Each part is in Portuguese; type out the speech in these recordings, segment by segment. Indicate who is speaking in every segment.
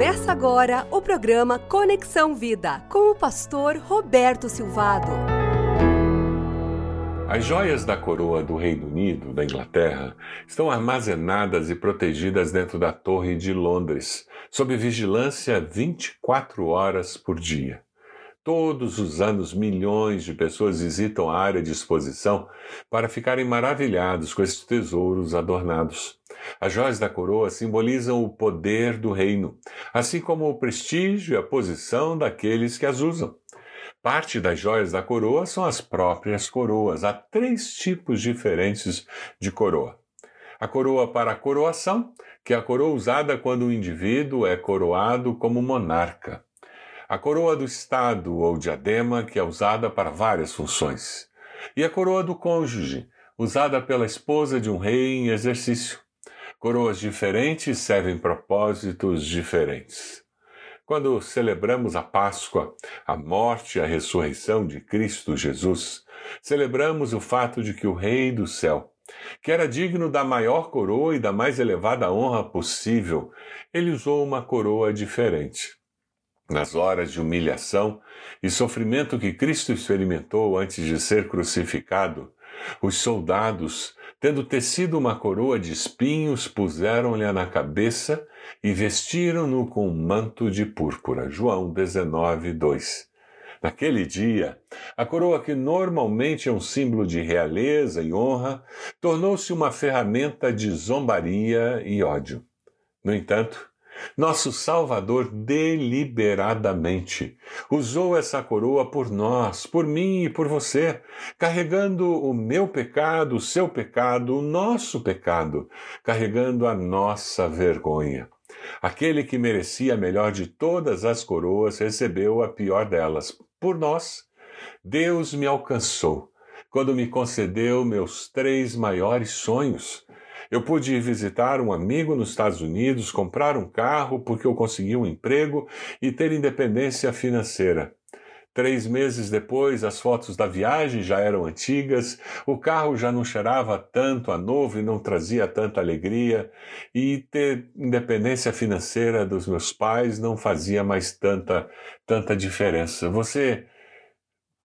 Speaker 1: Começa agora o programa Conexão Vida com o pastor Roberto Silvado.
Speaker 2: As joias da coroa do Reino Unido, da Inglaterra, estão armazenadas e protegidas dentro da Torre de Londres, sob vigilância 24 horas por dia. Todos os anos, milhões de pessoas visitam a área de exposição para ficarem maravilhados com esses tesouros adornados. As joias da coroa simbolizam o poder do reino, assim como o prestígio e a posição daqueles que as usam. Parte das joias da coroa são as próprias coroas. Há três tipos diferentes de coroa. A coroa para a coroação, que é a coroa usada quando o indivíduo é coroado como monarca a coroa do Estado ou diadema, que é usada para várias funções, e a coroa do cônjuge, usada pela esposa de um rei em exercício. Coroas diferentes servem propósitos diferentes. Quando celebramos a Páscoa, a morte e a ressurreição de Cristo Jesus, celebramos o fato de que o Rei do céu, que era digno da maior coroa e da mais elevada honra possível, ele usou uma coroa diferente. Nas horas de humilhação e sofrimento que Cristo experimentou antes de ser crucificado, os soldados, tendo tecido uma coroa de espinhos, puseram-lhe na cabeça e vestiram-no com um manto de púrpura. João 19, 2. Naquele dia, a coroa que normalmente é um símbolo de realeza e honra, tornou-se uma ferramenta de zombaria e ódio. No entanto, nosso Salvador deliberadamente usou essa coroa por nós, por mim e por você, carregando o meu pecado, o seu pecado, o nosso pecado, carregando a nossa vergonha. Aquele que merecia a melhor de todas as coroas recebeu a pior delas. Por nós, Deus me alcançou quando me concedeu meus três maiores sonhos eu pude visitar um amigo nos Estados Unidos, comprar um carro porque eu consegui um emprego e ter independência financeira. Três meses depois, as fotos da viagem já eram antigas, o carro já não cheirava tanto a novo e não trazia tanta alegria, e ter independência financeira dos meus pais não fazia mais tanta, tanta diferença. Você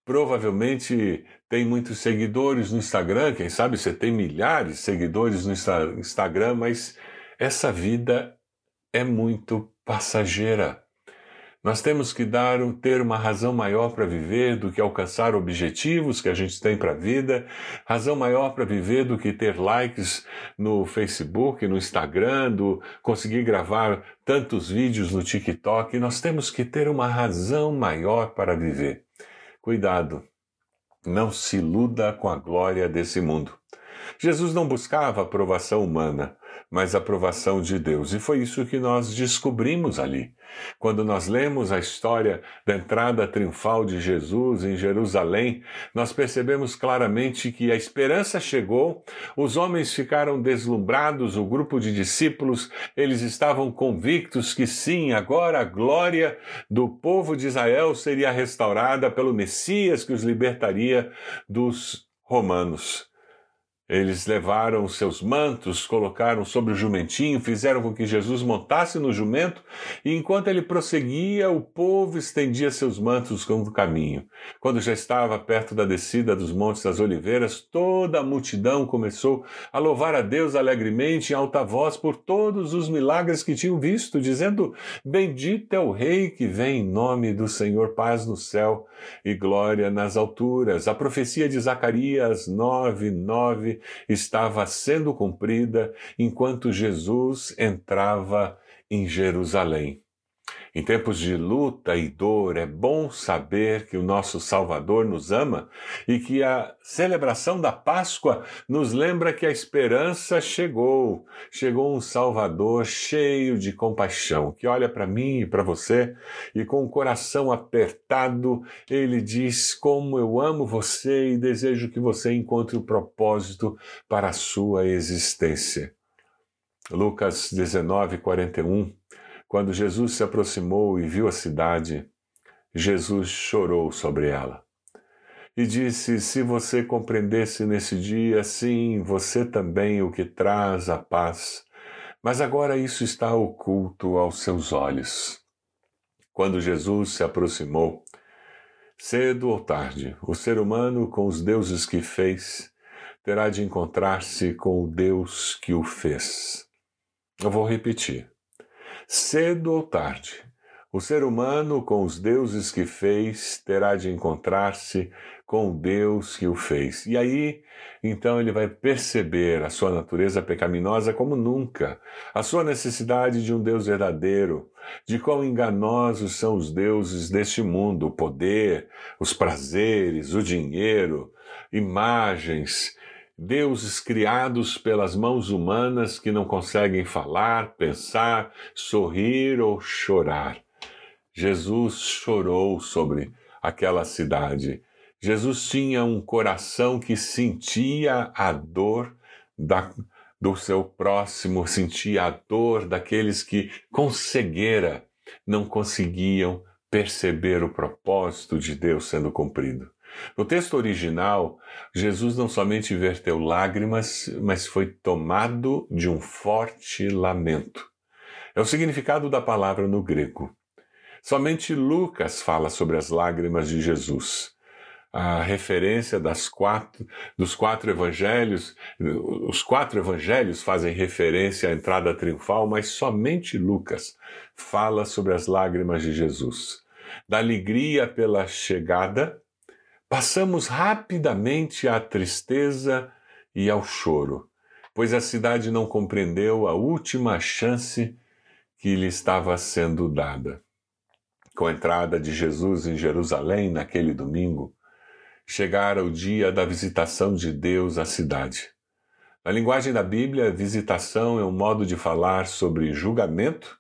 Speaker 2: provavelmente tem muitos seguidores no Instagram, quem sabe você tem milhares de seguidores no Instagram, mas essa vida é muito passageira. Nós temos que dar ter uma razão maior para viver do que alcançar objetivos que a gente tem para a vida, razão maior para viver do que ter likes no Facebook, no Instagram, do conseguir gravar tantos vídeos no TikTok. Nós temos que ter uma razão maior para viver. Cuidado, não se iluda com a glória desse mundo. Jesus não buscava aprovação humana, mas a aprovação de Deus. E foi isso que nós descobrimos ali. Quando nós lemos a história da entrada triunfal de Jesus em Jerusalém, nós percebemos claramente que a esperança chegou, os homens ficaram deslumbrados, o grupo de discípulos, eles estavam convictos que sim, agora a glória do povo de Israel seria restaurada pelo Messias que os libertaria dos romanos. Eles levaram seus mantos, colocaram sobre o jumentinho, fizeram com que Jesus montasse no jumento, e enquanto ele prosseguia, o povo estendia seus mantos no caminho. Quando já estava perto da descida dos Montes das Oliveiras, toda a multidão começou a louvar a Deus alegremente em alta voz por todos os milagres que tinham visto, dizendo: Bendito é o Rei que vem em nome do Senhor, paz no céu e glória nas alturas. A profecia de Zacarias 9, 9 estava sendo cumprida enquanto Jesus entrava em Jerusalém. Em tempos de luta e dor, é bom saber que o nosso Salvador nos ama e que a celebração da Páscoa nos lembra que a esperança chegou. Chegou um Salvador cheio de compaixão, que olha para mim e para você e com o coração apertado, ele diz: Como eu amo você e desejo que você encontre o propósito para a sua existência. Lucas 19, 41 quando Jesus se aproximou e viu a cidade, Jesus chorou sobre ela. E disse: Se você compreendesse nesse dia, sim, você também o que traz a paz, Mas agora isso está oculto aos seus olhos. Quando Jesus se aproximou, cedo ou tarde, o ser humano, com os deuses que fez, terá de encontrar-se com o Deus que o fez. Eu vou repetir. Cedo ou tarde, o ser humano, com os deuses que fez, terá de encontrar-se com o Deus que o fez. E aí, então, ele vai perceber a sua natureza pecaminosa como nunca, a sua necessidade de um Deus verdadeiro, de quão enganosos são os deuses deste mundo, o poder, os prazeres, o dinheiro, imagens, deuses criados pelas mãos humanas que não conseguem falar, pensar, sorrir ou chorar. Jesus chorou sobre aquela cidade Jesus tinha um coração que sentia a dor da, do seu próximo, sentia a dor daqueles que, com cegueira, não conseguiam perceber o propósito de Deus sendo cumprido. No texto original, Jesus não somente verteu lágrimas, mas foi tomado de um forte lamento. É o significado da palavra no grego. Somente Lucas fala sobre as lágrimas de Jesus a referência das quatro, dos quatro evangelhos. Os quatro evangelhos fazem referência à entrada triunfal, mas somente Lucas fala sobre as lágrimas de Jesus. Da alegria pela chegada, passamos rapidamente à tristeza e ao choro, pois a cidade não compreendeu a última chance que lhe estava sendo dada. Com a entrada de Jesus em Jerusalém naquele domingo, chegara o dia da visitação de Deus à cidade. Na linguagem da Bíblia, visitação é um modo de falar sobre julgamento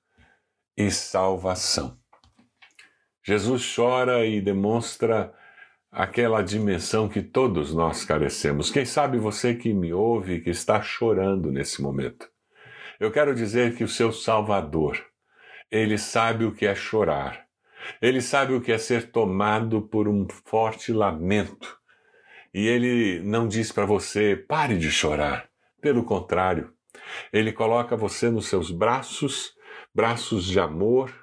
Speaker 2: e salvação. Jesus chora e demonstra aquela dimensão que todos nós carecemos. Quem sabe você que me ouve que está chorando nesse momento. Eu quero dizer que o seu Salvador, ele sabe o que é chorar ele sabe o que é ser tomado por um forte lamento. E ele não diz para você, pare de chorar. Pelo contrário, ele coloca você nos seus braços, braços de amor,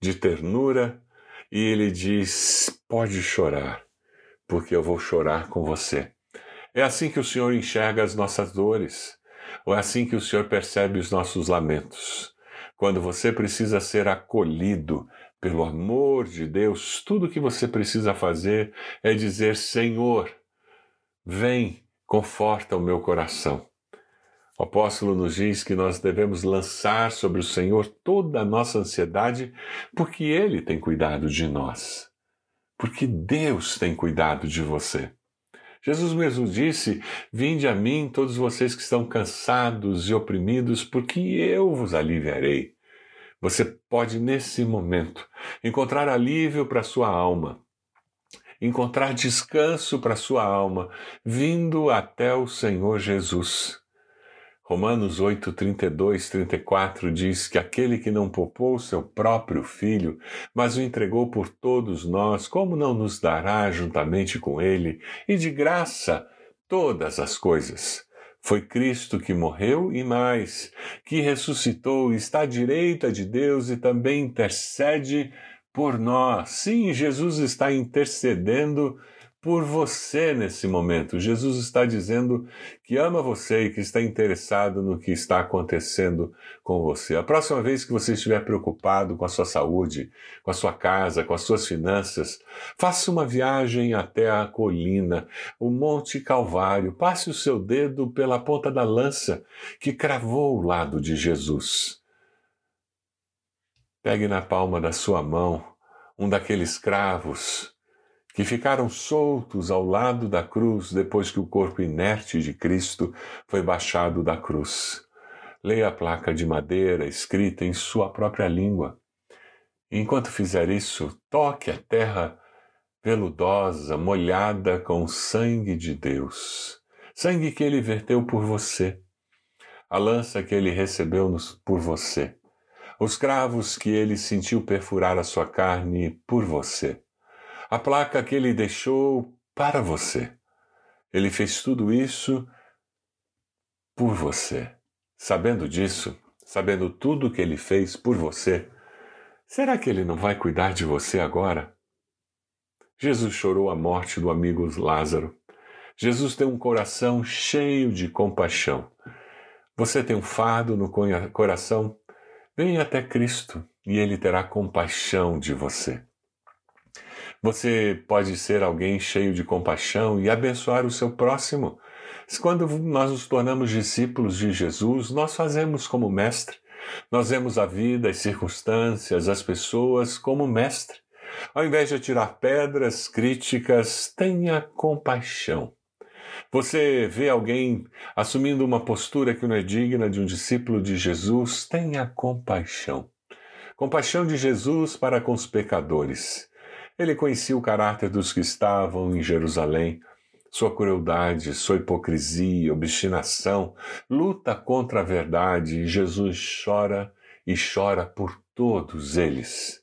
Speaker 2: de ternura, e ele diz: pode chorar, porque eu vou chorar com você. É assim que o Senhor enxerga as nossas dores, ou é assim que o Senhor percebe os nossos lamentos. Quando você precisa ser acolhido, pelo amor de Deus, tudo que você precisa fazer é dizer: Senhor, vem, conforta o meu coração. O apóstolo nos diz que nós devemos lançar sobre o Senhor toda a nossa ansiedade, porque Ele tem cuidado de nós. Porque Deus tem cuidado de você. Jesus mesmo disse: Vinde a mim, todos vocês que estão cansados e oprimidos, porque eu vos aliviarei. Você pode, nesse momento, encontrar alívio para sua alma, encontrar descanso para sua alma, vindo até o Senhor Jesus. Romanos 8, 32, 34 diz que aquele que não poupou seu próprio filho, mas o entregou por todos nós, como não nos dará juntamente com ele e de graça todas as coisas? Foi Cristo que morreu e mais, que ressuscitou está à direita de Deus e também intercede por nós. Sim, Jesus está intercedendo por você nesse momento. Jesus está dizendo que ama você e que está interessado no que está acontecendo com você. A próxima vez que você estiver preocupado com a sua saúde, com a sua casa, com as suas finanças, faça uma viagem até a colina, o Monte Calvário. Passe o seu dedo pela ponta da lança que cravou o lado de Jesus. Pegue na palma da sua mão um daqueles cravos que ficaram soltos ao lado da cruz depois que o corpo inerte de Cristo foi baixado da cruz. Leia a placa de madeira escrita em sua própria língua. enquanto fizer isso, toque a terra veludosa, molhada com o sangue de Deus, sangue que ele verteu por você, a lança que ele recebeu por você, os cravos que ele sentiu perfurar a sua carne por você a placa que ele deixou para você. Ele fez tudo isso por você. Sabendo disso, sabendo tudo que ele fez por você, será que ele não vai cuidar de você agora? Jesus chorou a morte do amigo Lázaro. Jesus tem um coração cheio de compaixão. Você tem um fardo no coração? Venha até Cristo e Ele terá compaixão de você. Você pode ser alguém cheio de compaixão e abençoar o seu próximo. Quando nós nos tornamos discípulos de Jesus, nós fazemos como mestre. Nós vemos a vida, as circunstâncias, as pessoas como mestre. Ao invés de tirar pedras, críticas, tenha compaixão. Você vê alguém assumindo uma postura que não é digna de um discípulo de Jesus, tenha compaixão. Compaixão de Jesus para com os pecadores. Ele conhecia o caráter dos que estavam em Jerusalém, sua crueldade, sua hipocrisia, obstinação, luta contra a verdade, e Jesus chora e chora por todos eles.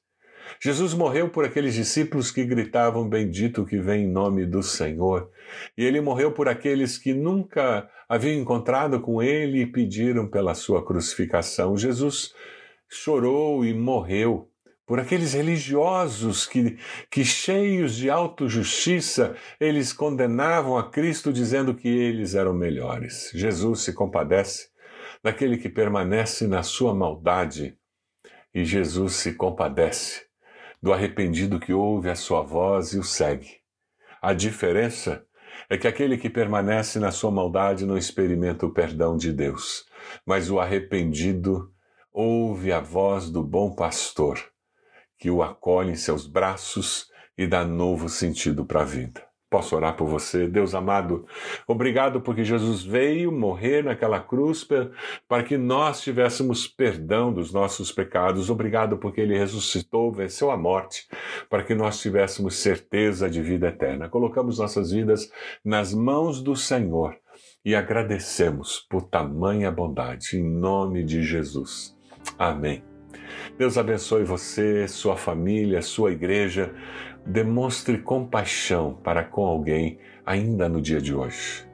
Speaker 2: Jesus morreu por aqueles discípulos que gritavam: Bendito que vem em nome do Senhor. E ele morreu por aqueles que nunca haviam encontrado com ele e pediram pela sua crucificação. Jesus chorou e morreu por aqueles religiosos que, que cheios de autojustiça, eles condenavam a Cristo dizendo que eles eram melhores. Jesus se compadece daquele que permanece na sua maldade e Jesus se compadece do arrependido que ouve a sua voz e o segue. A diferença é que aquele que permanece na sua maldade não experimenta o perdão de Deus, mas o arrependido ouve a voz do bom pastor, que o acolhe em seus braços e dá novo sentido para a vida. Posso orar por você? Deus amado, obrigado porque Jesus veio morrer naquela cruz para que nós tivéssemos perdão dos nossos pecados. Obrigado porque ele ressuscitou, venceu a morte, para que nós tivéssemos certeza de vida eterna. Colocamos nossas vidas nas mãos do Senhor e agradecemos por tamanha bondade, em nome de Jesus. Amém. Deus abençoe você, sua família, sua igreja. Demonstre compaixão para com alguém ainda no dia de hoje.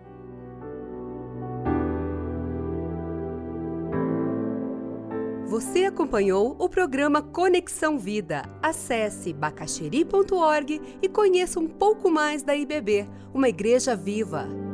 Speaker 1: Você acompanhou o programa Conexão Vida. Acesse bacacheri.org e conheça um pouco mais da IBB, uma igreja viva.